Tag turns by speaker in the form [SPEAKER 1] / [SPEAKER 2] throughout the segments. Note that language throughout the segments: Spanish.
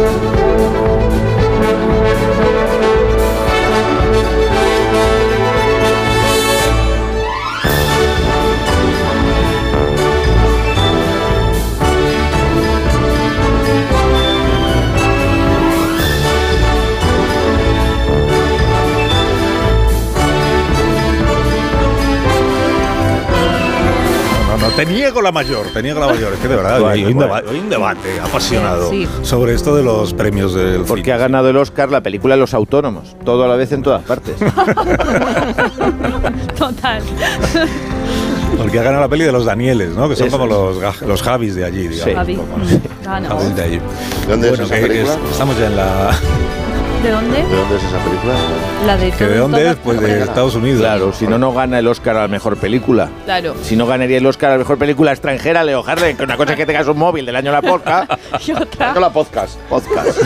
[SPEAKER 1] te la mayor, te niego la mayor. Es que de verdad, hay, un debate, apasionado sobre esto de los premios del
[SPEAKER 2] Porque ha ganado el Oscar la película Los Autónomos, todo a la vez en todas partes.
[SPEAKER 3] Total.
[SPEAKER 1] Porque ha ganado la peli de los Danieles, ¿no? Que son como los, los Javis de allí, digamos.
[SPEAKER 3] Sí. Javi.
[SPEAKER 1] Javis de allí.
[SPEAKER 4] ¿Dónde es esa película?
[SPEAKER 1] estamos ya en la...
[SPEAKER 3] ¿De dónde?
[SPEAKER 4] ¿De dónde es esa película?
[SPEAKER 3] La de
[SPEAKER 1] ¿Que ¿De dónde es? Pues de Estados Unidos.
[SPEAKER 2] Claro, si no, no gana el Oscar a la mejor película.
[SPEAKER 3] Claro.
[SPEAKER 2] Si no ganaría el Oscar a la mejor película extranjera, Leo Harlem, que una cosa es que tengas un móvil del año la podcast.
[SPEAKER 3] y otra.
[SPEAKER 4] No la podcast.
[SPEAKER 2] Podcast.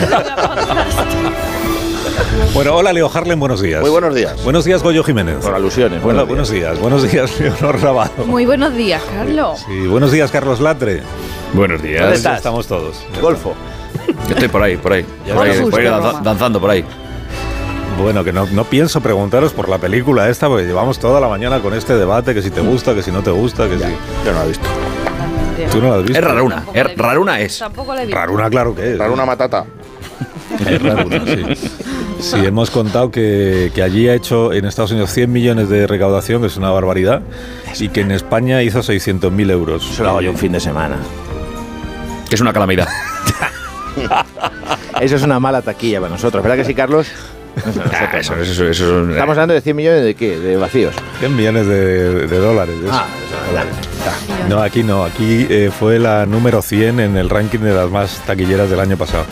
[SPEAKER 1] Bueno, hola Leo Harlem, buenos días.
[SPEAKER 4] Muy buenos días.
[SPEAKER 1] Buenos días, Goyo Jiménez.
[SPEAKER 2] Por alusiones.
[SPEAKER 1] Buenos, buenos días. Buenos días, Leonor Rabado.
[SPEAKER 3] Muy buenos días, Carlos.
[SPEAKER 1] Sí, buenos días, Carlos Latre.
[SPEAKER 5] Buenos días.
[SPEAKER 2] ¿Dónde estás?
[SPEAKER 1] Estamos todos.
[SPEAKER 2] Golfo.
[SPEAKER 5] Yo estoy por ahí, por ahí. Por ahí, por ahí danza- danzando por ahí.
[SPEAKER 1] Bueno, que no, no pienso preguntaros por la película esta, porque llevamos toda la mañana con este debate, que si te gusta, que si no te gusta, que si...
[SPEAKER 4] Yo no la he visto.
[SPEAKER 1] ¿Tú no la has visto?
[SPEAKER 5] Es raruna. Es
[SPEAKER 3] la
[SPEAKER 5] raruna es.
[SPEAKER 3] Tampoco la he visto.
[SPEAKER 1] Raruna, claro que es.
[SPEAKER 4] Dar una matata.
[SPEAKER 1] Es raruna, sí. Sí, hemos contado que, que allí ha hecho en Estados Unidos 100 millones de recaudación, que es una barbaridad, y que en España hizo 600.000 euros.
[SPEAKER 2] Eso lo hago yo un fin de semana.
[SPEAKER 5] Que es una calamidad.
[SPEAKER 2] Eso es una mala taquilla para nosotros. ¿Verdad que sí, Carlos?
[SPEAKER 5] Ah, eso, eso, eso, eso-
[SPEAKER 2] Estamos hablando de 100 millones de qué? De vacíos.
[SPEAKER 1] 100 millones de, de dólares. de eso.
[SPEAKER 2] Ah, eso,
[SPEAKER 1] No, aquí no, aquí eh, fue la número 100 en el ranking de las más taquilleras del año pasado.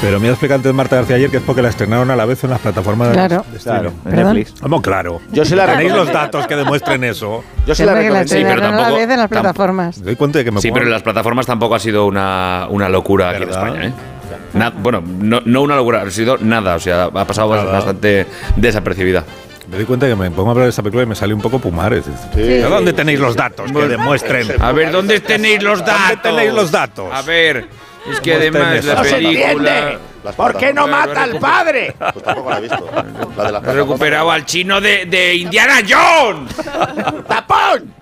[SPEAKER 1] Pero me ha explicado antes Marta García ayer que es porque la estrenaron a la vez en las plataformas
[SPEAKER 6] Claro.
[SPEAKER 1] de.
[SPEAKER 2] Claro. Netflix.
[SPEAKER 1] Vamos, claro.
[SPEAKER 2] Yo se la
[SPEAKER 1] ¿Tenéis los datos que demuestren eso?
[SPEAKER 2] Yo se la recomiendo.
[SPEAKER 5] Sí, pero
[SPEAKER 6] a la
[SPEAKER 5] tampoco-
[SPEAKER 6] vez en las
[SPEAKER 5] tampoco-
[SPEAKER 6] plataformas.
[SPEAKER 1] Me doy cuenta de que me
[SPEAKER 5] Sí,
[SPEAKER 1] pongo-
[SPEAKER 5] pero en las plataformas tampoco ha sido una, una locura aquí en. España, ¿eh? Na- bueno, no, no una locura, ha sido nada, o sea, ha pasado
[SPEAKER 1] Nada.
[SPEAKER 5] bastante desapercibida.
[SPEAKER 1] Me doy cuenta que me pongo a hablar de esta película y me sale un poco Pumares.
[SPEAKER 4] Sí.
[SPEAKER 1] ¿A ¿Dónde tenéis los datos que demuestren?
[SPEAKER 5] A ver, ¿dónde tenéis los datos?
[SPEAKER 1] ¿Dónde tenéis los datos?
[SPEAKER 5] A ver, es que además la
[SPEAKER 1] No se
[SPEAKER 5] película
[SPEAKER 2] ¿Por qué no mata al padre?
[SPEAKER 4] Pues tampoco la he visto. La de las
[SPEAKER 5] recuperado al chino de, de Indiana Jones.
[SPEAKER 2] ¡Tapón!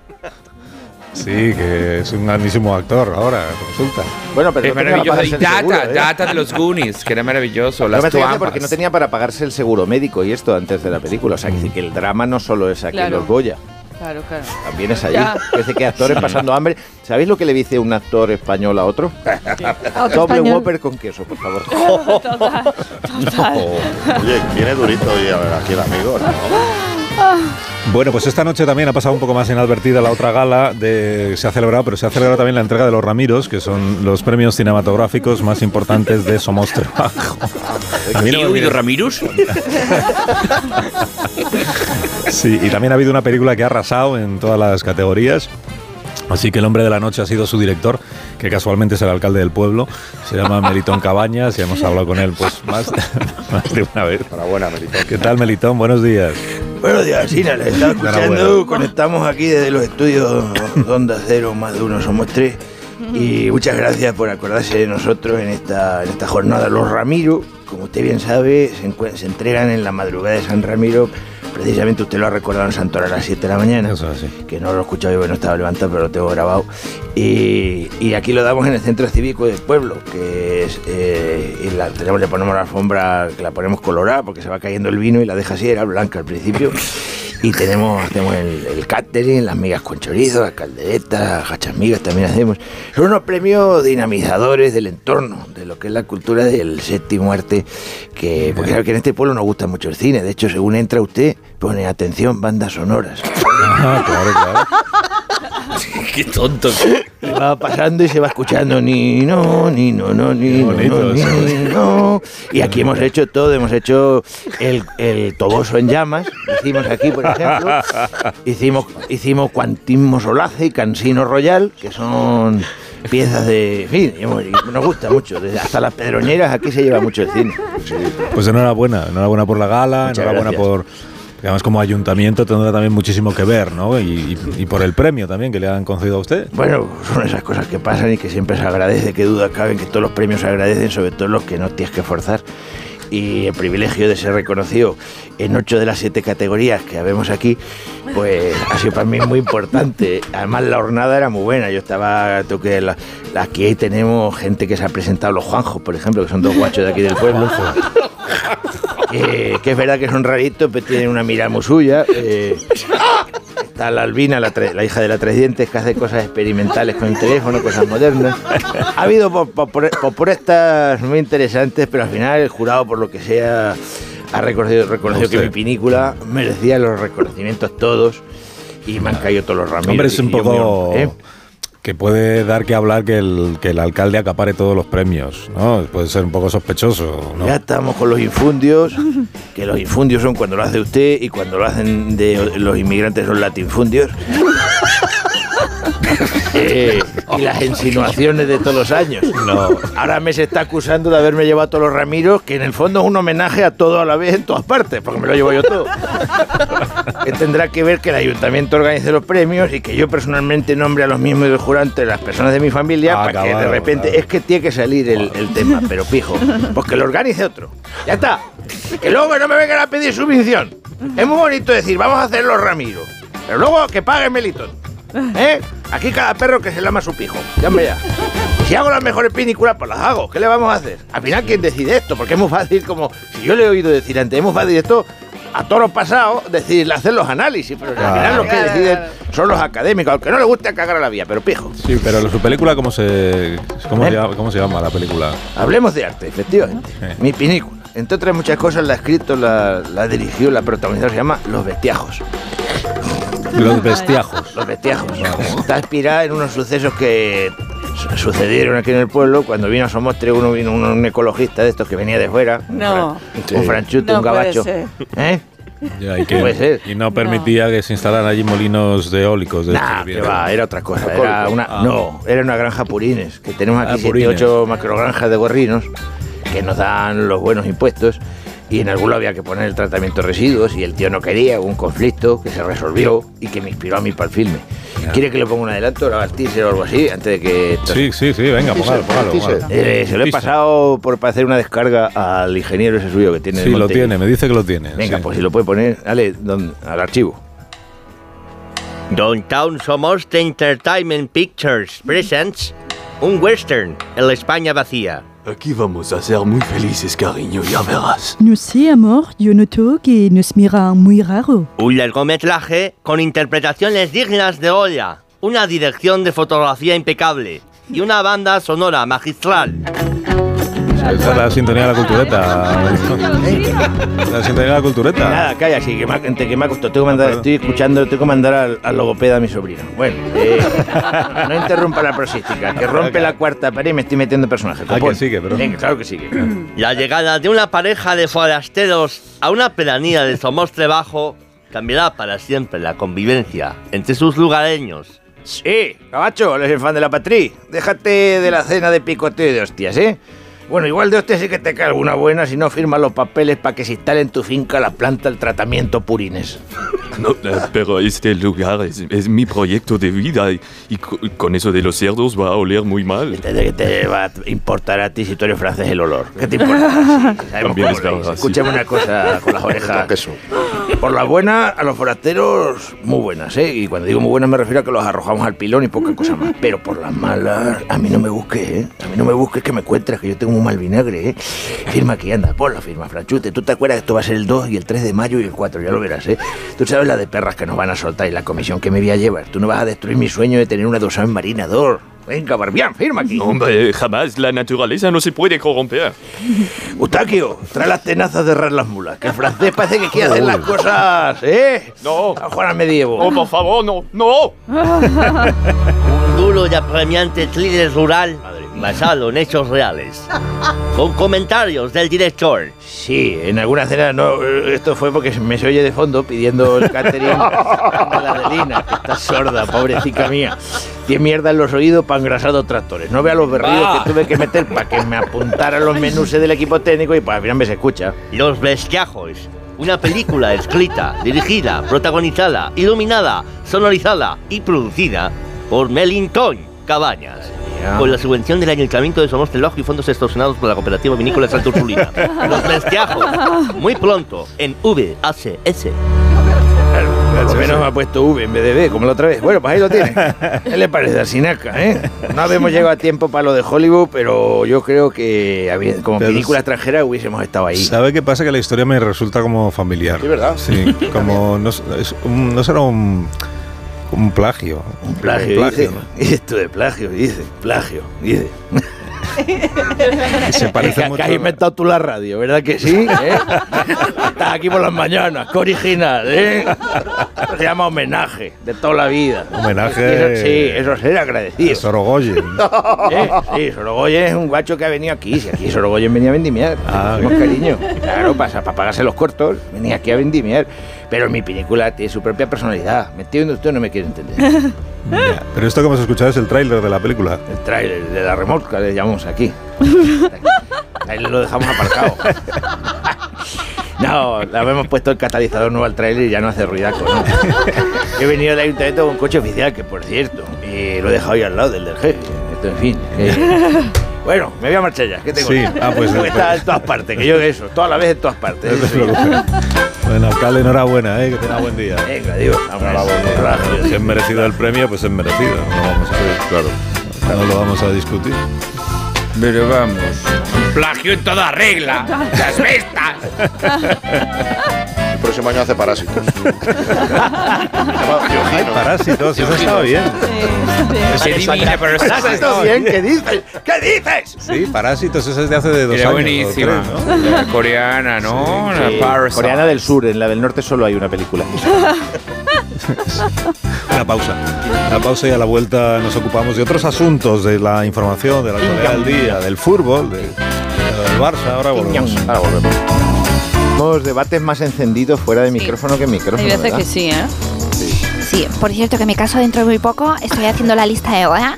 [SPEAKER 1] Sí, que es un grandísimo actor ahora, resulta.
[SPEAKER 2] Bueno, pero
[SPEAKER 5] Es
[SPEAKER 2] no tenía
[SPEAKER 5] maravilloso.
[SPEAKER 2] para
[SPEAKER 5] Y
[SPEAKER 2] pagarse el seguro,
[SPEAKER 5] Data,
[SPEAKER 2] ¿eh?
[SPEAKER 5] Data de los Goonies, que era maravilloso.
[SPEAKER 2] No
[SPEAKER 5] Las
[SPEAKER 2] me
[SPEAKER 5] tuambas.
[SPEAKER 2] porque no tenía para pagarse el seguro médico y esto antes de la película. O sea, que, que el drama no solo es aquí en los Goya,
[SPEAKER 3] Claro, claro.
[SPEAKER 2] también es allí.
[SPEAKER 3] Ya.
[SPEAKER 2] Que actores pasando hambre. ¿Sabéis lo que le dice un actor español a otro? Doble. Whopper con queso, por favor.
[SPEAKER 3] Total, total.
[SPEAKER 4] Oye, viene durito hoy a ver aquí el amigo, ¿no?
[SPEAKER 1] Bueno, pues esta noche también ha pasado un poco más inadvertida la otra gala de se ha celebrado, pero se ha celebrado también la entrega de los Ramiros, que son los premios cinematográficos más importantes de Somos Trabajo.
[SPEAKER 5] ¿Y oído Ramirus?
[SPEAKER 1] Sí, y también ha habido una película que ha arrasado en todas las categorías. Así que el hombre de la noche ha sido su director, que casualmente es el alcalde del pueblo. Se llama Melitón Cabañas y hemos hablado con él pues más, más de una vez.
[SPEAKER 4] Enhorabuena, Melitón.
[SPEAKER 1] ¿Qué tal, Melitón? Buenos días.
[SPEAKER 7] Buenos días, Sina, les estaba escuchando. Conectamos aquí desde los estudios Onda Cero, más de uno somos tres. Y muchas gracias por acordarse de nosotros en esta, en esta jornada. Los Ramiro, como usted bien sabe, se, se entregan en la madrugada de San Ramiro. Precisamente usted lo ha recordado en Santor a las 7 de la mañana.
[SPEAKER 1] Eso es así.
[SPEAKER 7] Que no lo he escuchado yo, no estaba levantado, pero lo tengo grabado. Y, y aquí lo damos en el centro cívico del pueblo, que es. eh, y la, tenemos, le ponemos la alfombra, que la ponemos colorada, porque se va cayendo el vino y la deja así, era blanca al principio. Y tenemos, hacemos el, el catering, las migas con chorizo, las calderetas, gachas migas también hacemos. Son unos premios dinamizadores del entorno, de lo que es la cultura del séptimo arte, que, porque sabe que en este pueblo nos gusta mucho el cine. De hecho, según entra usted, pone atención, bandas sonoras.
[SPEAKER 1] Ah, claro, claro.
[SPEAKER 5] Qué tonto.
[SPEAKER 7] Y va pasando y se va escuchando ni no, ni no, no, ni no, ni no. Y aquí hemos hecho todo, hemos hecho el, el toboso en llamas, hicimos aquí, por ejemplo, hicimos, hicimos Quantismo Solace y Cansino Royal, que son piezas de... En fin, nos gusta mucho, desde hasta las pedroñeras aquí se lleva mucho el cine.
[SPEAKER 1] Pues enhorabuena, enhorabuena por la gala,
[SPEAKER 7] Muchas
[SPEAKER 1] enhorabuena
[SPEAKER 7] gracias.
[SPEAKER 1] por, además como ayuntamiento tendrá también muchísimo que ver, ¿no? Y, y- y por el premio también que le han concedido a usted.
[SPEAKER 7] Bueno, son esas cosas que pasan y que siempre se agradece, que duda cabe que todos los premios se agradecen, sobre todo los que no tienes que forzar. Y el privilegio de ser reconocido en ocho de las siete categorías que habemos aquí, pues ha sido para mí muy importante. Además, la jornada era muy buena. Yo estaba, la, la- aquí tenemos gente que se ha presentado, los Juanjos, por ejemplo, que son dos guachos de aquí del pueblo. Que, que es verdad que son raritos, pero tienen una mirada muy suya. eh, Está la Albina, la, la hija de la Tres Dientes, que hace cosas experimentales con el teléfono, cosas modernas. Ha habido propuestas muy interesantes, pero al final el jurado, por lo que sea, ha reconocido, reconocido que mi película merecía los reconocimientos todos y me han caído todos los ramitos.
[SPEAKER 1] Hombre, es un poco...
[SPEAKER 7] muy- ¿eh?
[SPEAKER 1] Que puede dar que hablar que el, que el alcalde acapare todos los premios, ¿no? Puede ser un poco sospechoso, ¿no?
[SPEAKER 7] Ya estamos con los infundios, que los infundios son cuando lo hace usted y cuando lo hacen de los inmigrantes son latinfundios. Eh, y las insinuaciones de todos los años.
[SPEAKER 1] No.
[SPEAKER 7] Ahora me se está acusando de haberme llevado a todos los Ramiros, que en el fondo es un homenaje a todo a la vez en todas partes, porque me lo llevo yo todo. que tendrá que ver que el ayuntamiento organice los premios y que yo personalmente nombre a los del jurado entre las personas de mi familia
[SPEAKER 1] Ah,
[SPEAKER 7] para que de repente es que tiene que salir el, el tema, pero pijo, pues que lo organice otro. Ya está. Que luego no me vengan a pedir subvención. Es muy bonito decir, vamos a hacer los Ramiro, pero luego que pague Melitón. ¿Eh? Aquí cada perro que se lama su pijo. Ya hombre ya. Si hago las mejores películas, pues las hago. ¿Qué le vamos a hacer? Al final, ¿quién decide esto? Porque es muy fácil, como si yo le he oído decir antes, es muy fácil esto a toro pasado decir, hacer los análisis, pero al final los que deciden son los académicos, aunque no le guste cagar a la vía, pero pijo.
[SPEAKER 1] Sí, pero su película, ¿cómo se, cómo, se llama, cómo se llama la película?
[SPEAKER 7] Hablemos de arte, efectivamente. Mi película. Entre otras muchas cosas, la ha escrito, la, la dirigió, la protagonizó, se llama Los Bestiajos.
[SPEAKER 1] Los bestiajos.
[SPEAKER 7] Los Bestiajos. Está inspirada en unos sucesos que sucedieron aquí en el pueblo. Cuando vino a Somostre, uno vino un, un ecologista de estos que venía de fuera.
[SPEAKER 3] No.
[SPEAKER 7] Un, fran- un franchute,
[SPEAKER 3] No
[SPEAKER 7] un
[SPEAKER 3] puede
[SPEAKER 7] gabacho.
[SPEAKER 3] ser.
[SPEAKER 7] ¿Eh?
[SPEAKER 1] Ya, y, que-
[SPEAKER 7] Puede ser.
[SPEAKER 1] y no permitía que se instalaran allí molinos de eólicos. De
[SPEAKER 7] Nah,
[SPEAKER 1] estos
[SPEAKER 7] que va, era otra cosa. Era una,
[SPEAKER 1] Ah.
[SPEAKER 7] No, era una granja purines. Que tenemos aquí
[SPEAKER 1] Ah,
[SPEAKER 7] 7
[SPEAKER 1] purines.
[SPEAKER 7] 8 macrogranjas de gorrinos que nos dan los buenos impuestos. Y en alguno había que poner el tratamiento de residuos y el tío no quería, hubo un conflicto que se resolvió y que me inspiró a mí para el filme. ¿Quiere que le ponga un adelanto, o el teaser o algo así, antes de que...
[SPEAKER 1] Sí, sí, sí, venga, póngalo, póngalo, póngalo.
[SPEAKER 7] Eh, se lo he pasado por para hacer una descarga al ingeniero ese suyo que tiene.
[SPEAKER 1] Sí, lo tiene, me dice que lo tiene.
[SPEAKER 7] Venga,
[SPEAKER 1] sí.
[SPEAKER 7] pues si lo puede poner, dale don- al archivo.
[SPEAKER 6] Downtown Somoste Entertainment Pictures presents un western en la España vacía.
[SPEAKER 8] Aquí vamos a ser muy felices, cariño, ya verás.
[SPEAKER 9] No sé, amor, yo noto que nos miran muy raro.
[SPEAKER 6] Un largometraje con interpretaciones dignas de Goya, una dirección de fotografía impecable y una banda sonora magistral.
[SPEAKER 1] Esa es la sintonía de la cultureta. La sintonía de la cultureta.
[SPEAKER 7] Nada, calla, sí, que me, ha- que me ha costado. Tengo que mandar, estoy escuchando, tengo que mandar al, al logopeda a mi sobrino. Bueno, eh, no interrumpa la prosística, que rompe la cuarta pared y me estoy metiendo en personaje.
[SPEAKER 1] Ah, que
[SPEAKER 7] Copón.
[SPEAKER 1] sigue, pero-
[SPEAKER 7] Venga, claro que sigue.
[SPEAKER 6] La llegada de una pareja de forasteros a una pedanía de Somostre Bajo cambiará para siempre la convivencia entre sus lugareños.
[SPEAKER 7] Sí, cabacho, eres el fan de la patri. Déjate de la cena de picoteo y de hostias, ¿eh? Bueno, igual de hostias sí que te cae alguna buena si no firmas los papeles para que se instale en tu finca la planta del tratamiento purines.
[SPEAKER 8] No, eh, pero este lugar es, es mi proyecto de vida y, y co- con eso de los cerdos va a oler muy mal.
[SPEAKER 7] ¿De qué te va a importar a ti si tú eres francés el olor? ¿Qué te importa?
[SPEAKER 8] También es verdad,
[SPEAKER 7] es.
[SPEAKER 8] sí.
[SPEAKER 7] Escúchame una cosa con las orejas. Por la buena, a los forasteros, muy buenas, ¿eh? Y cuando digo muy buenas me refiero a que los arrojamos al pilón y poca cosa más. Pero por las malas, a mí no me busques, ¿eh? A mí no me busques que me encuentres, que yo tengo un mal vinagre, ¿eh? Firma aquí, anda, pon la firma, Franchute. ¿Tú te acuerdas que esto va a ser el 2 y el 3 de mayo y el 4? Ya lo verás, ¿eh? Tú sabes la de perras que nos van a soltar y la comisión que me voy a llevar. Tú no vas a destruir mi sueño de tener una dosación marinador. Venga, Barbián, firma aquí.
[SPEAKER 8] Hombre, jamás la naturaleza no se puede corromper.
[SPEAKER 7] Eustaquio, trae las tenazas de rar las mulas, que el francés parece que quiere hacer las cosas, ¿eh?
[SPEAKER 8] No.
[SPEAKER 7] A Juan al medievo.
[SPEAKER 8] Oh, por favor, no, no.
[SPEAKER 6] Un duro y apremiante thriller rural basado en hechos reales. Con comentarios del director.
[SPEAKER 7] Sí, en alguna cena, no, esto fue porque me se oye de fondo pidiendo el catering de la Adelina, que está sorda, pobrecita mía. Tiene mierda en los oídos para engrasar dos tractores. No vea los berridos que tuve que meter para que me apuntaran los menús del equipo técnico y pues al final me se escucha.
[SPEAKER 6] Los bestiajos. Una película escrita, dirigida, protagonizada, iluminada, sonorizada y producida por Melinton Cabañas. Con la subvención del Ayuntamiento de Somos Trabajo y fondos extorsionados por la Cooperativa Vinícola Santa Ursulina. Los Bestiajos. Muy pronto en VHS.
[SPEAKER 7] Por lo menos me ha puesto V en vez de B, como la otra vez. Bueno, pues ahí lo tiene. ¿Qué le parece a Sinaca, eh? No habíamos llegado a tiempo para lo de Hollywood, pero yo creo que como
[SPEAKER 1] Pero
[SPEAKER 7] película extranjera hubiésemos estado ahí.
[SPEAKER 1] ¿Sabe qué pasa? Que la historia me resulta como familiar.
[SPEAKER 4] Sí, ¿verdad?
[SPEAKER 1] Sí, como no, es un- no será un, un plagio.
[SPEAKER 7] Un plagio, dice.
[SPEAKER 1] ¿no?
[SPEAKER 7] Y esto de plagio, dice. Plagio, dice.
[SPEAKER 1] Se parece
[SPEAKER 7] que,
[SPEAKER 1] mucho.
[SPEAKER 7] que has inventado tú la radio, ¿verdad que sí? ¿Eh? Estás aquí por las mañanas, qué original, ¿eh? Se llama homenaje de toda la vida.
[SPEAKER 1] Homenaje-
[SPEAKER 7] Eso- sí, eso es ser agradecido.
[SPEAKER 1] Sorogoyen.
[SPEAKER 7] ¿Eh? Sí, Sorogoyen es un guacho que ha venido aquí. Si aquí Sorogoyen venía a vendimiar.
[SPEAKER 1] Ah,
[SPEAKER 7] con cariño. Claro, para, para pagarse los cortos, venía aquí a vendimiar. Pero mi película tiene su propia personalidad. ¿Me entiende usted o no me quiere entender?
[SPEAKER 1] Ya, Pero esto que hemos escuchado es el tráiler de la película.
[SPEAKER 7] El tráiler de la remolca le llamamos aquí. Ahí lo dejamos aparcado. No, le hemos puesto el catalizador nuevo al tráiler y ya no hace ruidaco, ¿no? He venido del ayuntamiento con un coche oficial, que por cierto, eh, lo he dejado ahí al lado del del jefe. Esto, en fin. eh. Bueno, me voy a marchar ya. ¿Qué tengo?
[SPEAKER 1] Sí, ah, pues,
[SPEAKER 7] que estar
[SPEAKER 1] pues.
[SPEAKER 7] en todas partes, que yo eso, toda la vez en todas partes.
[SPEAKER 1] Bueno, alcalde, enhorabuena, ¿eh? que tenga buen día.
[SPEAKER 7] Venga, adiós.
[SPEAKER 1] Si es merecido el premio, pues es merecido. No, vamos a, claro. no lo vamos a discutir.
[SPEAKER 5] Pero vamos. Plagio en toda regla. Las bestas.
[SPEAKER 4] El próximo año hace parásitos. Biogino.
[SPEAKER 1] Parásitos, eso estaba bien.
[SPEAKER 5] Se divina, pero está
[SPEAKER 7] ¿Está bien? ¿Qué dices? ¿Qué dices?
[SPEAKER 1] Sí, Parásitos, esa es de hace de dos
[SPEAKER 5] Era
[SPEAKER 1] años.
[SPEAKER 5] buenísima.
[SPEAKER 1] tres, ¿no?
[SPEAKER 5] La coreana, ¿no? La
[SPEAKER 2] Sí,
[SPEAKER 5] Parasite.
[SPEAKER 2] coreana del sur, en la del norte solo hay una película.
[SPEAKER 1] Una pausa. Una pausa y a la vuelta nos ocupamos de otros asuntos, de la información, de la actualidad del día, del fútbol, de- del Barça. Ahora volvemos.
[SPEAKER 2] Ahora volvemos. Tenemos debates más encendidos fuera de micrófono que en micrófono.
[SPEAKER 3] Hay veces
[SPEAKER 2] ¿verdad?
[SPEAKER 3] que sí, ¿eh?
[SPEAKER 10] Sí, por cierto que me caso dentro de muy poco, estoy haciendo la lista de boda.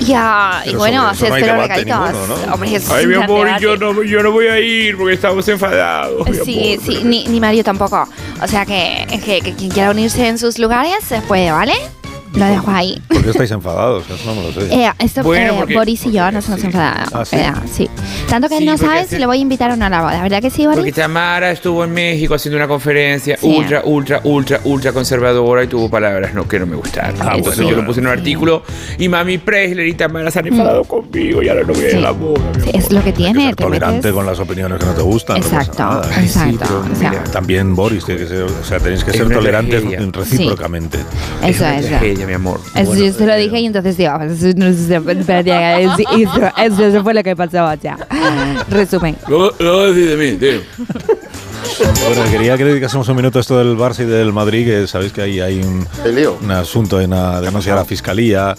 [SPEAKER 10] Y, ah, y bueno, se espero regalitos.
[SPEAKER 1] ninguno, ¿no?
[SPEAKER 10] Hombre, es
[SPEAKER 5] Ay, mi amor,
[SPEAKER 10] debate.
[SPEAKER 5] yo no, yo no voy a ir porque estamos enfadados.
[SPEAKER 10] Sí,
[SPEAKER 5] amor.
[SPEAKER 10] sí, ni, ni Mario tampoco. O sea que, que, que quien quiera unirse en sus lugares se puede, ¿vale? Lo dejo ahí.
[SPEAKER 1] ¿Por qué estáis enfadados? Eso no me lo sé.
[SPEAKER 10] Eh, esto,
[SPEAKER 5] Bueno,
[SPEAKER 10] eh,
[SPEAKER 5] porque-
[SPEAKER 10] Boris y yo nos hemos
[SPEAKER 5] Sí.
[SPEAKER 10] enfadado.
[SPEAKER 1] ¿Ah, sí?
[SPEAKER 10] Eh, sí. Tanto que él
[SPEAKER 5] Sí,
[SPEAKER 10] no
[SPEAKER 5] porque
[SPEAKER 10] sabe
[SPEAKER 5] hace-
[SPEAKER 10] si le voy a invitar o no a la boda. ¿Verdad que sí,
[SPEAKER 5] Porque
[SPEAKER 10] Boris?
[SPEAKER 5] Tamara estuvo en México haciendo una conferencia
[SPEAKER 10] Sí.
[SPEAKER 5] ultra, ultra, ultra, ultra conservadora y tuvo palabras no, que no me gustaron.
[SPEAKER 1] Ah,
[SPEAKER 5] Entonces
[SPEAKER 1] bueno.
[SPEAKER 5] yo lo puse en un artículo y Mami Preisler y Tamara se han enfadado conmigo y ahora no voy a ir a la boda.
[SPEAKER 10] es lo que
[SPEAKER 1] Hay que
[SPEAKER 10] tiene.
[SPEAKER 1] ser
[SPEAKER 10] te
[SPEAKER 1] tolerante
[SPEAKER 10] metes-
[SPEAKER 1] con las opiniones que no te gustan. no pasa
[SPEAKER 10] Exacto,
[SPEAKER 1] nada.
[SPEAKER 10] exacto.
[SPEAKER 5] pero
[SPEAKER 10] o sea,
[SPEAKER 5] mira,
[SPEAKER 1] También Boris, tiene que ser- o sea, tenéis que
[SPEAKER 5] Es
[SPEAKER 1] ser
[SPEAKER 5] una
[SPEAKER 1] tolerantes recíprocamente.
[SPEAKER 10] eso
[SPEAKER 5] una
[SPEAKER 10] es.
[SPEAKER 5] Tragedia, mi amor.
[SPEAKER 10] Eso yo se lo dije y entonces digo, eso, no eso, fue lo que pasó, sea. Resumen.
[SPEAKER 5] Decís de mí, tío.
[SPEAKER 1] Bueno, quería que dedicásemos un minuto a esto del Barça y del Madrid, que sabéis que ahí hay un, un asunto en la denuncia a la fiscalía.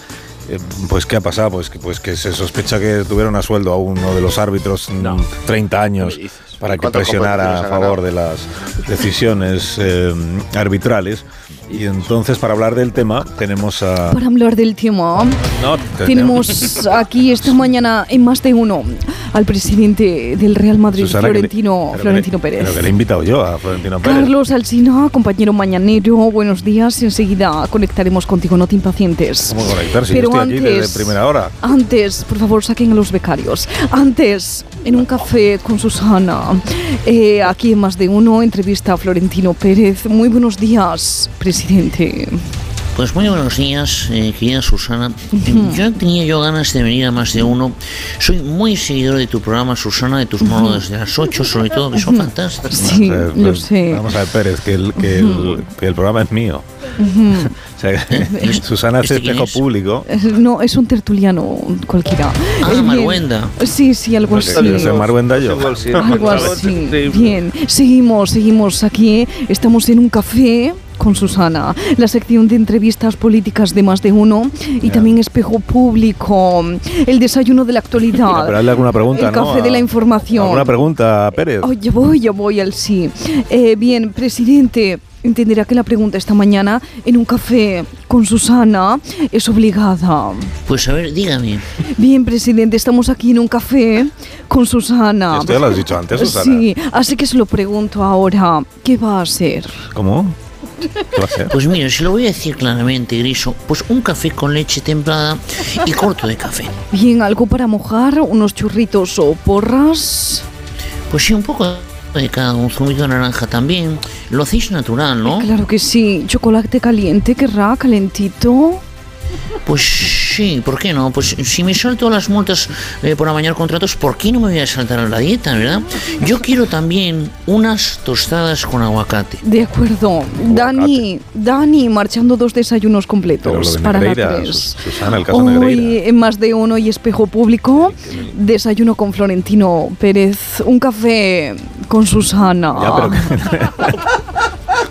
[SPEAKER 1] Eh, Pues, ¿qué ha pasado? Pues que, pues que se sospecha que tuvieron a sueldo a uno de los árbitros mm, 30 años para que
[SPEAKER 4] ¿Cuántas
[SPEAKER 1] presionara a favor de las decisiones eh, arbitrales. Y entonces, para hablar del tema, tenemos a...
[SPEAKER 9] Para hablar del tema,
[SPEAKER 1] No,
[SPEAKER 9] tenemos aquí esta mañana en más de uno al presidente del Real Madrid,
[SPEAKER 1] Susana, que le-
[SPEAKER 9] Florentino, Florentino Pérez.
[SPEAKER 1] Pero que le he invitado yo a Florentino Pérez.
[SPEAKER 9] Carlos Alsina, compañero mañanero, buenos días. Enseguida conectaremos contigo, no te impacientes.
[SPEAKER 1] ¿Cómo conectar si
[SPEAKER 9] Pero
[SPEAKER 1] yo estoy aquí
[SPEAKER 9] antes-
[SPEAKER 1] desde primera hora?
[SPEAKER 9] Antes, por favor, saquen a los becarios. Antes, en un café con Susana, eh, aquí en más de uno, entrevista a Florentino Pérez. Muy buenos días, presidente.
[SPEAKER 11] Pues muy buenos días, eh, querida Susana. Yo tenía yo ganas de venir a más de uno. Soy muy seguidor de tu programa, Susana, de tus monólogos de las 8, sobre todo, que son fantásticos.
[SPEAKER 9] Sí, lo
[SPEAKER 1] pues,
[SPEAKER 9] sé.
[SPEAKER 1] Vamos a ver, Pérez, que el, que el, que el programa es mío. O sea, que Susana hace
[SPEAKER 11] ¿Este quién
[SPEAKER 1] espejo
[SPEAKER 11] es?
[SPEAKER 1] público.
[SPEAKER 9] Eh, No, es un tertuliano cualquiera.
[SPEAKER 11] Ah,
[SPEAKER 9] Eh, bien.
[SPEAKER 11] Maruenda.
[SPEAKER 9] Sí, sí, algo así.
[SPEAKER 1] yo soy Maruenda yo.
[SPEAKER 9] Algo así. Bien, seguimos, seguimos aquí. Estamos en un café con Susana, la sección de entrevistas políticas de más de uno y también espejo público, el desayuno de la actualidad.
[SPEAKER 1] Pero hazle alguna pregunta,
[SPEAKER 9] el
[SPEAKER 1] ¿no?
[SPEAKER 9] café de la información.
[SPEAKER 1] ¿Alguna pregunta, Pérez?
[SPEAKER 9] Oh, yo voy, yo voy al sí. Eh, bien, presidente, entenderá que la pregunta esta mañana en un café con Susana es obligada.
[SPEAKER 11] Pues a ver, dígame.
[SPEAKER 9] Bien, presidente, estamos aquí en un café con Susana.
[SPEAKER 1] Esto ya lo has dicho antes, Susana.
[SPEAKER 9] Sí, así que se lo pregunto ahora. ¿Qué va a hacer?
[SPEAKER 1] ¿Cómo? ¿Qué va a ser?
[SPEAKER 11] Pues mira, se lo voy a decir claramente, Griso. Pues un café con leche templada y corto de café.
[SPEAKER 9] Bien, algo para mojar, unos churritos o porras.
[SPEAKER 11] Pues sí, un poco de cada un zumito de naranja también. Lo hacéis natural, ¿no?
[SPEAKER 9] Claro que sí. Chocolate caliente, querrá, calentito.
[SPEAKER 11] Pues sí, ¿por qué no? Pues si me salto las multas eh, por amañar contratos, ¿por qué no me voy a saltar a la dieta, verdad? Yo quiero también unas tostadas con aguacate.
[SPEAKER 9] De acuerdo. Dani, Dani, marchando dos desayunos completos
[SPEAKER 1] de
[SPEAKER 9] para la
[SPEAKER 1] Negreira,
[SPEAKER 9] tres.
[SPEAKER 1] Sus- Susana, el caso.
[SPEAKER 9] Hoy en más de uno y espejo público, desayuno con Florentino Pérez, un café con Susana.
[SPEAKER 1] Ya, pero,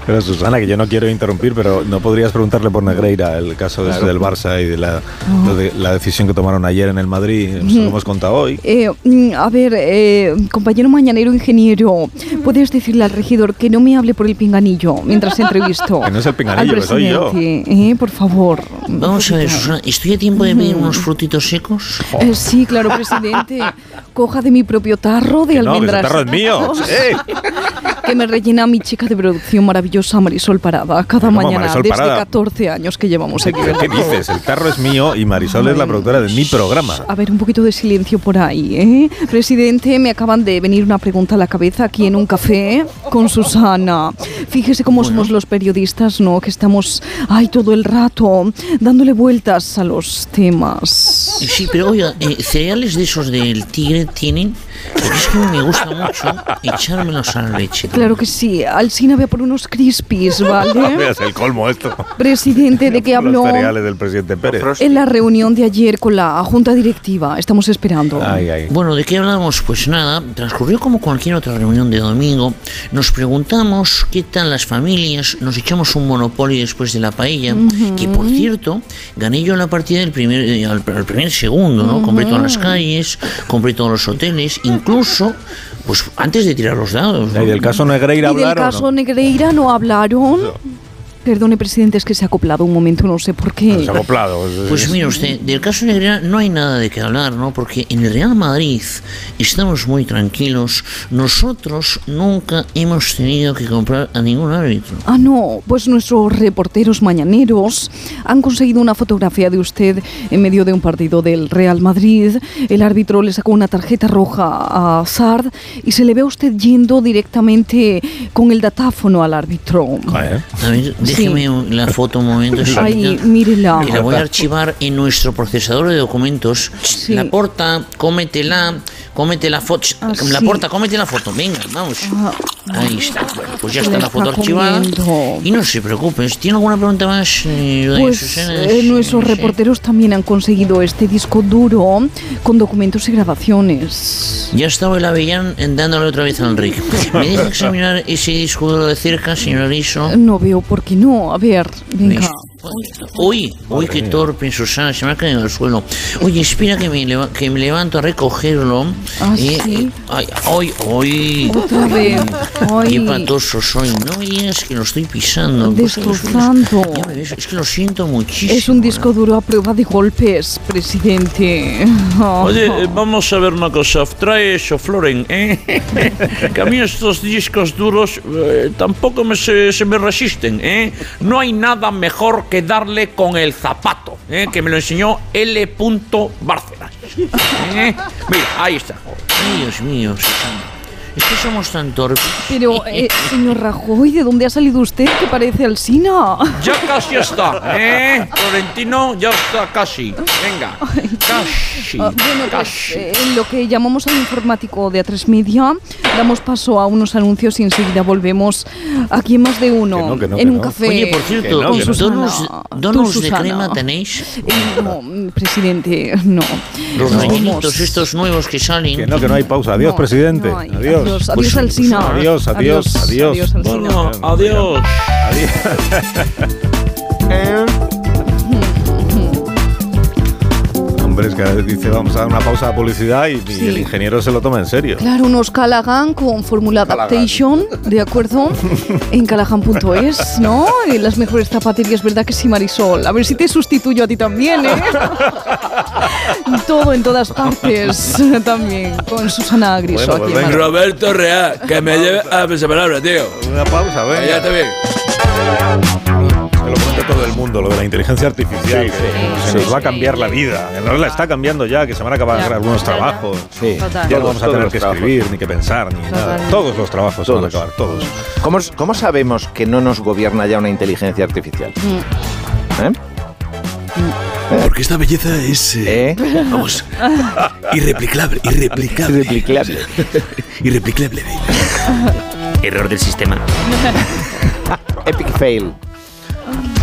[SPEAKER 1] pero Susana, que yo no quiero interrumpir, pero no podrías preguntarle por Negreira, el caso este del Barça y de la, lo de la decisión que tomaron ayer en el Madrid, nos lo hemos contado hoy.
[SPEAKER 9] Eh, mm, a ver, eh, compañero mañanero ingeniero, ¿puedes decirle al regidor que no me hable por el pinganillo mientras entrevisto?
[SPEAKER 1] Que no es el pinganillo, que soy yo.
[SPEAKER 9] presidente, eh, por favor.
[SPEAKER 11] Vamos a ver, Susana, ¿estoy a tiempo de pedir unos frutitos secos?
[SPEAKER 9] Eh, sí, claro, presidente. Coja de mi propio tarro de
[SPEAKER 1] Que no, que ese
[SPEAKER 9] almendras.
[SPEAKER 1] tarro es mío. ¡Eh!
[SPEAKER 9] que me rellena mi chica de producción maravillosa Marisol Parada cada
[SPEAKER 1] ¿Cómo
[SPEAKER 9] mañana
[SPEAKER 1] Marisol
[SPEAKER 9] desde
[SPEAKER 1] Parada?
[SPEAKER 9] 14 años que llevamos aquí.
[SPEAKER 1] ¿Pero ¿Qué dices? El tarro es mío y Marisol es la productora de mi programa.
[SPEAKER 9] A ver, un poquito de silencio por ahí, ¿eh? Presidente, me acaban de venir una pregunta a la cabeza aquí en un café con Susana. Fíjese cómo somos los periodistas, ¿no? Que estamos, ay, todo el rato dándole vueltas a los temas.
[SPEAKER 11] Sí, pero oiga, eh, cereales de esos del tigre tienen, porque es que me gusta mucho echármelos a la leche.
[SPEAKER 9] Claro que sí. Alcina ve por unos crispies, ¿vale?
[SPEAKER 1] Veas el colmo esto.
[SPEAKER 9] Presidente, ¿de qué
[SPEAKER 1] Los
[SPEAKER 9] habló?
[SPEAKER 1] cereales del presidente Pérez.
[SPEAKER 9] En la reunión de ayer con la Junta Directiva. Estamos esperando.
[SPEAKER 1] Ay, ay.
[SPEAKER 11] Bueno, ¿de qué hablamos? Pues nada, transcurrió como cualquier otra reunión de domingo. Nos preguntamos qué tal las familias, nos echamos un monopolio después de la paella, que por cierto, gané yo la partida del primer, eh, al, al primer segundo, ¿no? Compré todas las calles, compré todos los hoteles, incluso, pues antes de tirar los dados. ¿no?
[SPEAKER 1] ¿Y del caso Negreira
[SPEAKER 9] ¿Y del
[SPEAKER 1] hablaron?
[SPEAKER 9] caso Negreira no hablaron? Perdone, presidente, es que se ha acoplado un momento, no sé por qué.
[SPEAKER 1] Se ha acoplado. es-
[SPEAKER 11] Pues
[SPEAKER 1] es-
[SPEAKER 11] mire usted, del caso Negreira no hay nada de qué hablar, ¿no? Porque en el Real Madrid estamos muy tranquilos. Nosotros nunca hemos tenido que comprar a ningún árbitro.
[SPEAKER 9] Ah, no, pues nuestros reporteros mañaneros han conseguido una fotografía de usted en medio de un partido del Real Madrid. El árbitro le sacó una tarjeta roja a Sard y se le ve a usted yendo directamente con el datáfono al árbitro.
[SPEAKER 1] Joder.
[SPEAKER 11] A ver, déjeme la foto un momento.
[SPEAKER 9] Ay,
[SPEAKER 11] señorita,
[SPEAKER 9] mírela.
[SPEAKER 11] Que la voy a archivar en nuestro procesador de documentos.
[SPEAKER 9] Sí.
[SPEAKER 11] La porta, cómetela, cómete la foto.
[SPEAKER 9] Ah,
[SPEAKER 11] la
[SPEAKER 9] sí.
[SPEAKER 11] porta, cómete la foto. Venga, vamos.
[SPEAKER 9] Ah,
[SPEAKER 11] Ahí está. Bueno, pues ya está
[SPEAKER 9] la
[SPEAKER 11] foto
[SPEAKER 9] está
[SPEAKER 11] archivada.
[SPEAKER 9] comiendo.
[SPEAKER 11] Y no se preocupe. ¿Tiene alguna pregunta más, eh,
[SPEAKER 9] Pues eh,
[SPEAKER 11] Sí,
[SPEAKER 9] nuestros reporteros también han conseguido este disco duro con documentos y grabaciones.
[SPEAKER 11] Ya estaba el Avellán dándole otra vez al Enrique. ¿Me deja examinar ese disco duro de cerca, señor Ariso?
[SPEAKER 9] No veo por qué no. A ver, venga.
[SPEAKER 11] Uy, uy, qué torpe, Susana, se me ha caído al suelo. Oye, espera que me, leva- que me levanto a recogerlo.
[SPEAKER 9] Ah,
[SPEAKER 11] Eh,
[SPEAKER 9] sí.
[SPEAKER 11] eh, ay, ay, ay.
[SPEAKER 9] Otra vez.
[SPEAKER 11] Qué
[SPEAKER 9] Ay,
[SPEAKER 11] patoso soy. No digas que lo estoy pisando.
[SPEAKER 9] destrozando.
[SPEAKER 11] Es que lo siento muchísimo.
[SPEAKER 9] Es un disco duro a prueba de golpes, presidente.
[SPEAKER 5] Oye, eh, vamos a ver una cosa. Trae eso, Floren, ¿eh? que a mí estos discos duros eh, tampoco me se, se me resisten, ¿eh? No hay nada mejor que darle con el zapato, ¿eh? Que me lo enseñó L. Bárcenas. ¿eh? Mira, ahí está.
[SPEAKER 11] Dios mío, Susana. Es que somos tan torpes.
[SPEAKER 9] Pero, eh, señor Rajoy, ¿de dónde ha salido usted que parece Alsina?
[SPEAKER 5] Ya casi está, ¿eh? Florentino ya está casi. Venga, casi.
[SPEAKER 9] Ah, bueno, pues
[SPEAKER 5] casi.
[SPEAKER 9] eh, en lo que llamamos al informático de A3 Media, damos paso a unos anuncios y enseguida volvemos aquí en más de uno,
[SPEAKER 1] Que no, que no,
[SPEAKER 9] en
[SPEAKER 1] que
[SPEAKER 9] un
[SPEAKER 1] no.
[SPEAKER 9] café.
[SPEAKER 11] Oye, por cierto,
[SPEAKER 9] con. Susana.
[SPEAKER 11] donos, donos de
[SPEAKER 9] Susana.
[SPEAKER 11] crema tenéis.
[SPEAKER 9] Eh, no, presidente, no.
[SPEAKER 11] Los
[SPEAKER 9] No,
[SPEAKER 11] estos nuevos que salen.
[SPEAKER 1] Que no, que no hay pausa. Adiós,
[SPEAKER 9] No,
[SPEAKER 1] presidente.
[SPEAKER 9] no hay.
[SPEAKER 1] Adiós.
[SPEAKER 9] Adiós, adiós Alsina.
[SPEAKER 1] Adiós, adiós, adiós.
[SPEAKER 9] Adiós.
[SPEAKER 5] Bueno, adiós.
[SPEAKER 1] Hombre, es que dice vamos a dar una pausa de publicidad y, y
[SPEAKER 9] Sí.
[SPEAKER 1] el ingeniero se lo toma en serio.
[SPEAKER 9] Claro, unos Callaghan con fórmula adaptation, ¿de acuerdo? En callaghan.es, ¿no? En las mejores zapaterías, ¿verdad que sí, Marisol? A ver si te sustituyo a ti también, ¿eh? Todo en todas partes también, con Susana Griso
[SPEAKER 1] Bueno, pues
[SPEAKER 9] aquí. en. Madrid.
[SPEAKER 5] Roberto Real, que me lleve a mi palabra, tío.
[SPEAKER 1] Una pausa, venga.
[SPEAKER 5] Ya está bien.
[SPEAKER 1] Lo comenta todo el mundo, lo de la inteligencia artificial. que se nos va a cambiar la vida. Que nos la está cambiando ya, que se van a acabar
[SPEAKER 3] Ya,
[SPEAKER 1] algunos trabajos.
[SPEAKER 7] Sí.
[SPEAKER 3] Total.
[SPEAKER 1] Ya no vamos a
[SPEAKER 7] Todos
[SPEAKER 1] tener que
[SPEAKER 7] trabajos.
[SPEAKER 1] escribir, ni que pensar, ni nada. Todos los trabajos se van a
[SPEAKER 7] Todos.
[SPEAKER 1] acabar, todos.
[SPEAKER 7] ¿Cómo, cómo sabemos que no nos gobierna ya una inteligencia artificial? ¿Eh?
[SPEAKER 5] Porque esta belleza es.
[SPEAKER 7] ¿Eh?
[SPEAKER 5] Vamos. Irreplicable, irreplicable.
[SPEAKER 7] Irreplicable.
[SPEAKER 5] Irreplicable. Error del sistema.
[SPEAKER 7] Epic fail.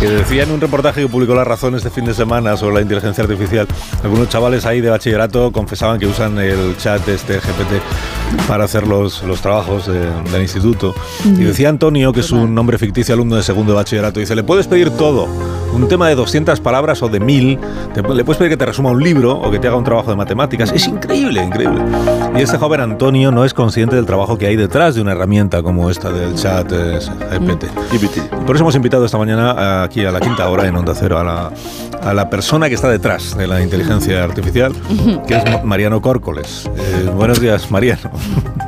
[SPEAKER 1] Que decía en un reportaje que publicó La Razón este fin de semana sobre la inteligencia artificial, algunos chavales ahí de bachillerato confesaban que usan el chat este GPT para hacer los, los trabajos de- del instituto. Y decía Antonio, que es un nombre ficticio alumno de segundo de bachillerato, dice, le puedes pedir todo, un tema de 200 palabras o de 1000, te- le puedes pedir que te resuma un libro o que te haga un trabajo de matemáticas. Es increíble, increíble. Y este joven Antonio no es consciente del trabajo que hay detrás de una herramienta como esta del chat eh, GPT. Por eso hemos invitado esta mañana a- aquí a la quinta hora en Onda Cero a la, a la persona que está detrás de la inteligencia artificial, que es Ma- Mariano Córcoles. Eh, buenos días, Mariano.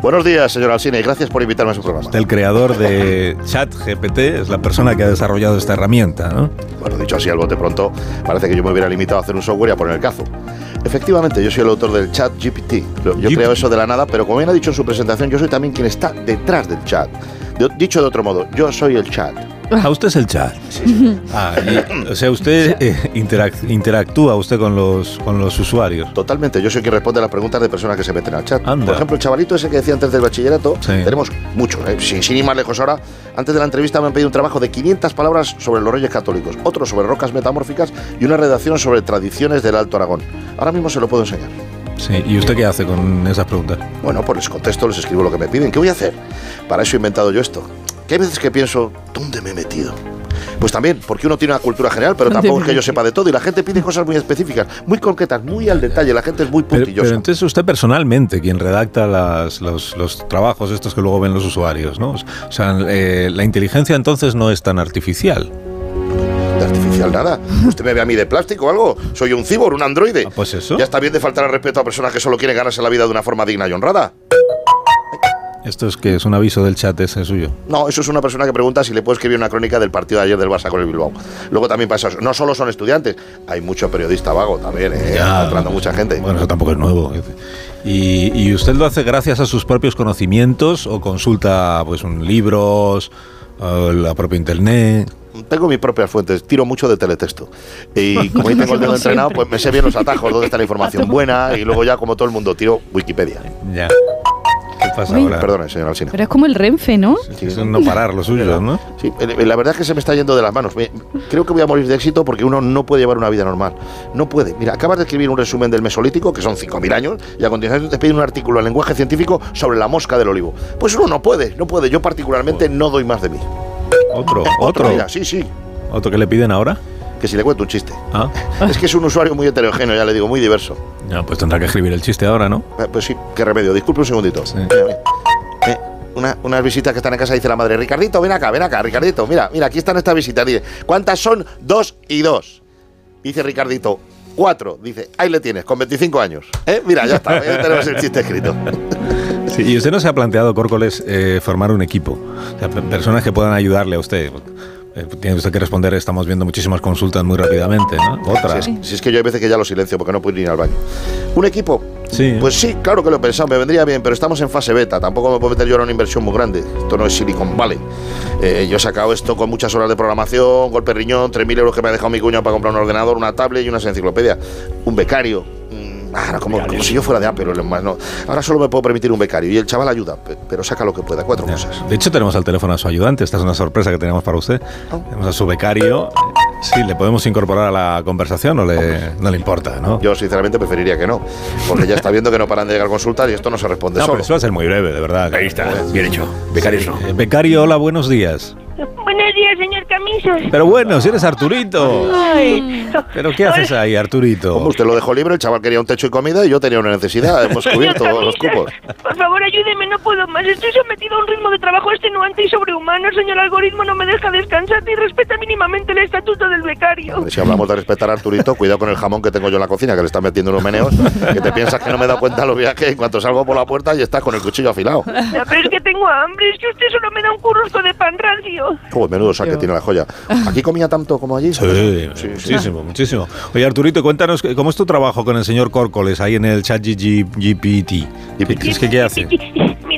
[SPEAKER 4] Buenos días, señor Alcine, y gracias por invitarme a su programa.
[SPEAKER 1] El creador de ChatGPT es la persona que ha desarrollado esta herramienta, ¿no?
[SPEAKER 4] Bueno, dicho así al bote pronto, parece que yo me hubiera limitado a hacer un software y a poner el cazo. Efectivamente, yo soy el autor del chat GPT. Yo
[SPEAKER 1] Gip-
[SPEAKER 4] creo eso de la nada, pero como bien ha dicho en su presentación, yo soy también quien está detrás del chat. De- dicho de otro modo, yo soy el chat.
[SPEAKER 1] Ah, usted es el chat. Ah, y- o sea, usted eh, interac- interactúa usted con los, con los usuarios.
[SPEAKER 4] Totalmente, yo soy quien responde a las preguntas de personas que se meten al chat.
[SPEAKER 1] Anda.
[SPEAKER 4] Por ejemplo, el chavalito ese que decía antes del bachillerato,
[SPEAKER 1] Sí.
[SPEAKER 4] tenemos muchos, ¿eh? sin, sin ir más lejos ahora. Antes de la entrevista me han pedido un trabajo de 500 palabras sobre los reyes católicos, otro sobre rocas metamórficas y una redacción sobre tradiciones del Alto Aragón. Ahora mismo se lo puedo enseñar.
[SPEAKER 1] Sí, ¿y usted qué hace con esas preguntas?
[SPEAKER 4] Bueno, pues les contesto, les escribo lo que me piden. ¿Qué voy a hacer? Para eso he inventado yo esto. Que hay veces que pienso, ¿dónde me he metido? Pues también, porque uno tiene una cultura general, pero
[SPEAKER 9] ¿Dónde
[SPEAKER 4] tampoco es que yo sepa de todo y la gente pide cosas muy específicas, muy concretas, muy al detalle. La gente es muy
[SPEAKER 1] Pero,
[SPEAKER 4] puntillosa.
[SPEAKER 1] pero entonces usted personalmente, quien redacta las- los, los trabajos estos que luego ven los usuarios, ¿no? O sea, eh, la inteligencia entonces no es tan artificial.
[SPEAKER 4] De artificial nada. ¿Usted me ve a mí de plástico o algo? Soy un cibor, un androide.
[SPEAKER 1] Ah, pues eso.
[SPEAKER 4] Ya está bien de faltar al respeto a personas que solo quieren ganarse la vida de una forma digna y honrada.
[SPEAKER 1] Esto es que es un aviso del chat ese suyo.
[SPEAKER 4] No, eso es una persona que pregunta si le puedo escribir una crónica del partido de ayer del Barça con el Bilbao. Luego también pasa eso. No solo son estudiantes, hay mucho periodista vago también, ¿eh?
[SPEAKER 1] Ya.
[SPEAKER 4] entrando mucha gente.
[SPEAKER 1] Bueno, eso tampoco es nuevo. ¿Y, y usted lo hace gracias a sus propios conocimientos o consulta pues un libros, o la propia internet?
[SPEAKER 4] Tengo mis propias fuentes, tiro mucho de teletexto. Y como ahí tengo el dedo entrenado, pues me sé bien los atajos, dónde está la información buena y luego ya como todo el mundo tiro Wikipedia.
[SPEAKER 1] Ya. ¿Qué pasa
[SPEAKER 9] Uy.
[SPEAKER 1] ahora?
[SPEAKER 4] Perdone, señor Alsina.
[SPEAKER 9] Pero es como el Renfe, ¿no?
[SPEAKER 1] Sí, es un no parar lo suyo, ¿no?
[SPEAKER 4] Sí, la verdad es que se me está yendo de las manos. Creo que voy a morir de éxito porque uno no puede llevar una vida normal. No puede. Mira, acabas de escribir un resumen del Mesolítico, que son 5.000 años, y a continuación te piden un artículo en lenguaje científico sobre la mosca del olivo. Pues uno no puede, no puede. Yo particularmente no doy más de mí.
[SPEAKER 1] Otro, otro.
[SPEAKER 4] mira, sí, sí.
[SPEAKER 1] ¿Otro que le piden ahora?
[SPEAKER 4] Que si le cuento un chiste.
[SPEAKER 1] Ah,
[SPEAKER 4] Es que es un usuario muy heterogéneo, ya le digo, muy diverso.
[SPEAKER 1] ya, pues tendrá que escribir el chiste ahora, ¿no?
[SPEAKER 4] Eh, Pues sí, qué remedio. Disculpe un segundito.
[SPEAKER 1] Sí.
[SPEAKER 4] Eh, una- unas visitas que están en casa dice la madre, Ricardito, ven acá, ven acá, Ricardito, mira, mira, aquí están estas visitas. Dice, ¿cuántas son? Dos y dos. Dice Ricardito, cuatro. Dice, ahí le tienes, con 25 años. ¿Eh? Mira, ya está, ya tenemos el chiste escrito.
[SPEAKER 1] Sí, y usted no se ha planteado, Córcoles, eh, formar un equipo. O sea, pe- personas que puedan ayudarle a usted. Eh, tiene usted que responder, estamos viendo muchísimas consultas muy rápidamente, ¿no? Otra.
[SPEAKER 4] Si es, si es que yo hay veces que ya lo silencio porque no puedo ir al baño. ¿Un equipo?
[SPEAKER 1] Sí.
[SPEAKER 4] Pues sí, claro que lo he pensado, me vendría bien, pero estamos en fase beta. Tampoco me puedo meter yo en una inversión muy grande. Esto no es Silicon Valley. Eh, yo he sacado esto con muchas horas de programación, golpe riñón, 3.000 euros que me ha dejado mi cuñado para comprar un ordenador, una tablet y unas enciclopedias. Un becario. Mm, Ahora, como, como si yo fuera de Apple, Elon Musk, no. Ahora solo me puedo permitir un becario y el chaval ayuda, pe- pero saca lo que pueda, cuatro cosas.
[SPEAKER 1] De hecho, tenemos al teléfono a su ayudante. Esta es una sorpresa que tenemos para usted. Tenemos a su becario. Sí, ¿le podemos incorporar a la conversación o le, no le importa, no?
[SPEAKER 4] Yo, sinceramente, preferiría que no, porque ya está viendo que no paran de llegar consultas y esto no se responde
[SPEAKER 1] No,
[SPEAKER 4] solo.
[SPEAKER 1] pero eso va a ser muy breve, de verdad.
[SPEAKER 12] Ahí está, bien hecho. Becarios no.
[SPEAKER 1] Becario, hola, buenos días.
[SPEAKER 13] Días, señor Camisas.
[SPEAKER 1] Pero bueno, si eres Arturito.
[SPEAKER 13] Ay,
[SPEAKER 1] ¿Pero qué haces ahí, Arturito?
[SPEAKER 4] Como usted lo dejó libre, el chaval quería un techo y comida y yo tenía una necesidad. Hemos cubierto los cupos.
[SPEAKER 13] por favor, ayúdeme, no puedo más. Estoy sometido a un ritmo de trabajo extenuante y sobrehumano. Señor algoritmo, no me deja descansar ni respeta mínimamente el estatuto del becario.
[SPEAKER 4] Hombre, Si hablamos de respetar a Arturito, cuidado con el jamón que tengo yo en la cocina, que le está metiendo unos meneos, que te piensas que no me he dado cuenta los viajes en cuanto salgo por la puerta y estás con el cuchillo afilado.
[SPEAKER 13] Ya, pero es que tengo hambre, es que usted solo me da un currusco de pan rancio.
[SPEAKER 4] Joder, menudo saque tiene la joya. ¿Aquí comía tanto como allí?
[SPEAKER 1] Sí, muchísimo, muchísimo. Oye, Arturito, cuéntanos cómo es tu trabajo con el señor Córcoles ahí en el chat GPT. ¿Es que qué hace?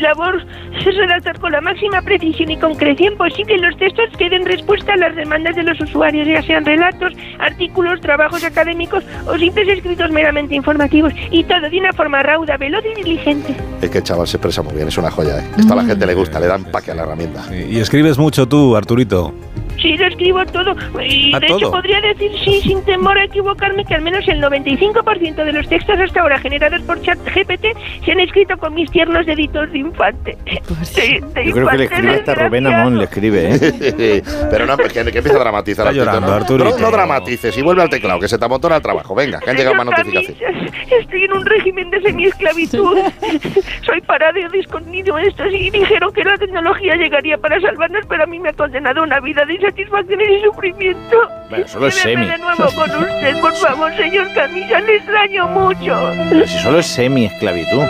[SPEAKER 13] Mi labor es redactar con la máxima precisión y concreción posible los textos que den respuesta a las demandas de los usuarios, ya sean relatos, artículos, trabajos académicos o simples escritos meramente informativos. Y todo de una forma rauda, veloz y diligente.
[SPEAKER 4] Es que el chaval se expresa muy bien, es una joya, ¿eh? Esto a la gente le gusta, le dan paque a la herramienta.
[SPEAKER 1] ¿Y escribes mucho tú, Arturito?
[SPEAKER 13] Sí, lo escribo todo. Y
[SPEAKER 1] ¿Ah,
[SPEAKER 13] de hecho podría decir, sí, sin temor a equivocarme, que al menos el 95% de los textos hasta ahora generados por ChatGPT se han escrito con mis tiernos deditos de infante. De- de
[SPEAKER 7] Yo creo que le
[SPEAKER 13] infante
[SPEAKER 7] escribe hasta Rubén. Amón, le escribe, ¿eh?
[SPEAKER 4] Pero no, que, que empieza a dramatizar.
[SPEAKER 1] Está llorando.
[SPEAKER 4] Arturito. No, no dramatices y vuelve al teclado, que se te amontona el trabajo. Venga, que han llegado más notificaciones.
[SPEAKER 13] Estoy en un régimen de semiesclavitud. Soy parado y discontinuo estos y dijeron que la tecnología llegaría para salvarnos, pero a mí me ha condenado una vida de insatisfacciones y sufrimiento.
[SPEAKER 7] Bueno, solo es semi.
[SPEAKER 13] de nuevo con usted, por favor, señor Camisa, le extraño mucho.
[SPEAKER 7] Pero si solo es semi-esclavitud.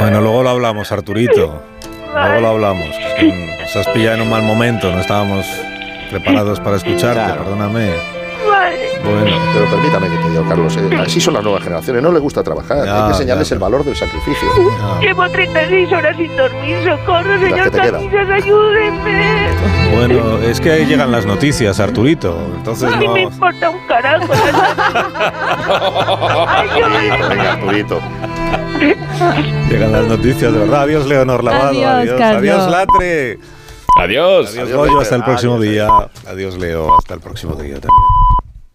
[SPEAKER 1] Bueno, luego lo hablamos, Arturito. Luego lo hablamos. Es que Nos has pillado en un mal momento, no estábamos preparados para escucharte, perdóname.
[SPEAKER 13] Vale.
[SPEAKER 1] Bueno.
[SPEAKER 4] Pero permítame que te diga, Carlos, eh, así son las nuevas generaciones, no les gusta trabajar,
[SPEAKER 1] Ya,
[SPEAKER 4] hay que enseñarles
[SPEAKER 1] ya,
[SPEAKER 4] el valor del sacrificio.
[SPEAKER 13] Llevo 36 horas sin dormir, socorro, señor. Camisas, ayúdenme.
[SPEAKER 1] Bueno, es que ahí llegan las noticias, Arturito. Entonces
[SPEAKER 13] A mí me
[SPEAKER 1] no.
[SPEAKER 13] importa un carajo.
[SPEAKER 4] Venga, Arturito.
[SPEAKER 1] Llegan las noticias, de verdad. Adiós, Leonor Lavado.
[SPEAKER 10] Adiós,
[SPEAKER 1] Adiós, adiós, Latre.
[SPEAKER 12] Adiós.
[SPEAKER 1] Adiós, Goyo. Hasta el próximo día. Adiós, Leo. Hasta el próximo día también.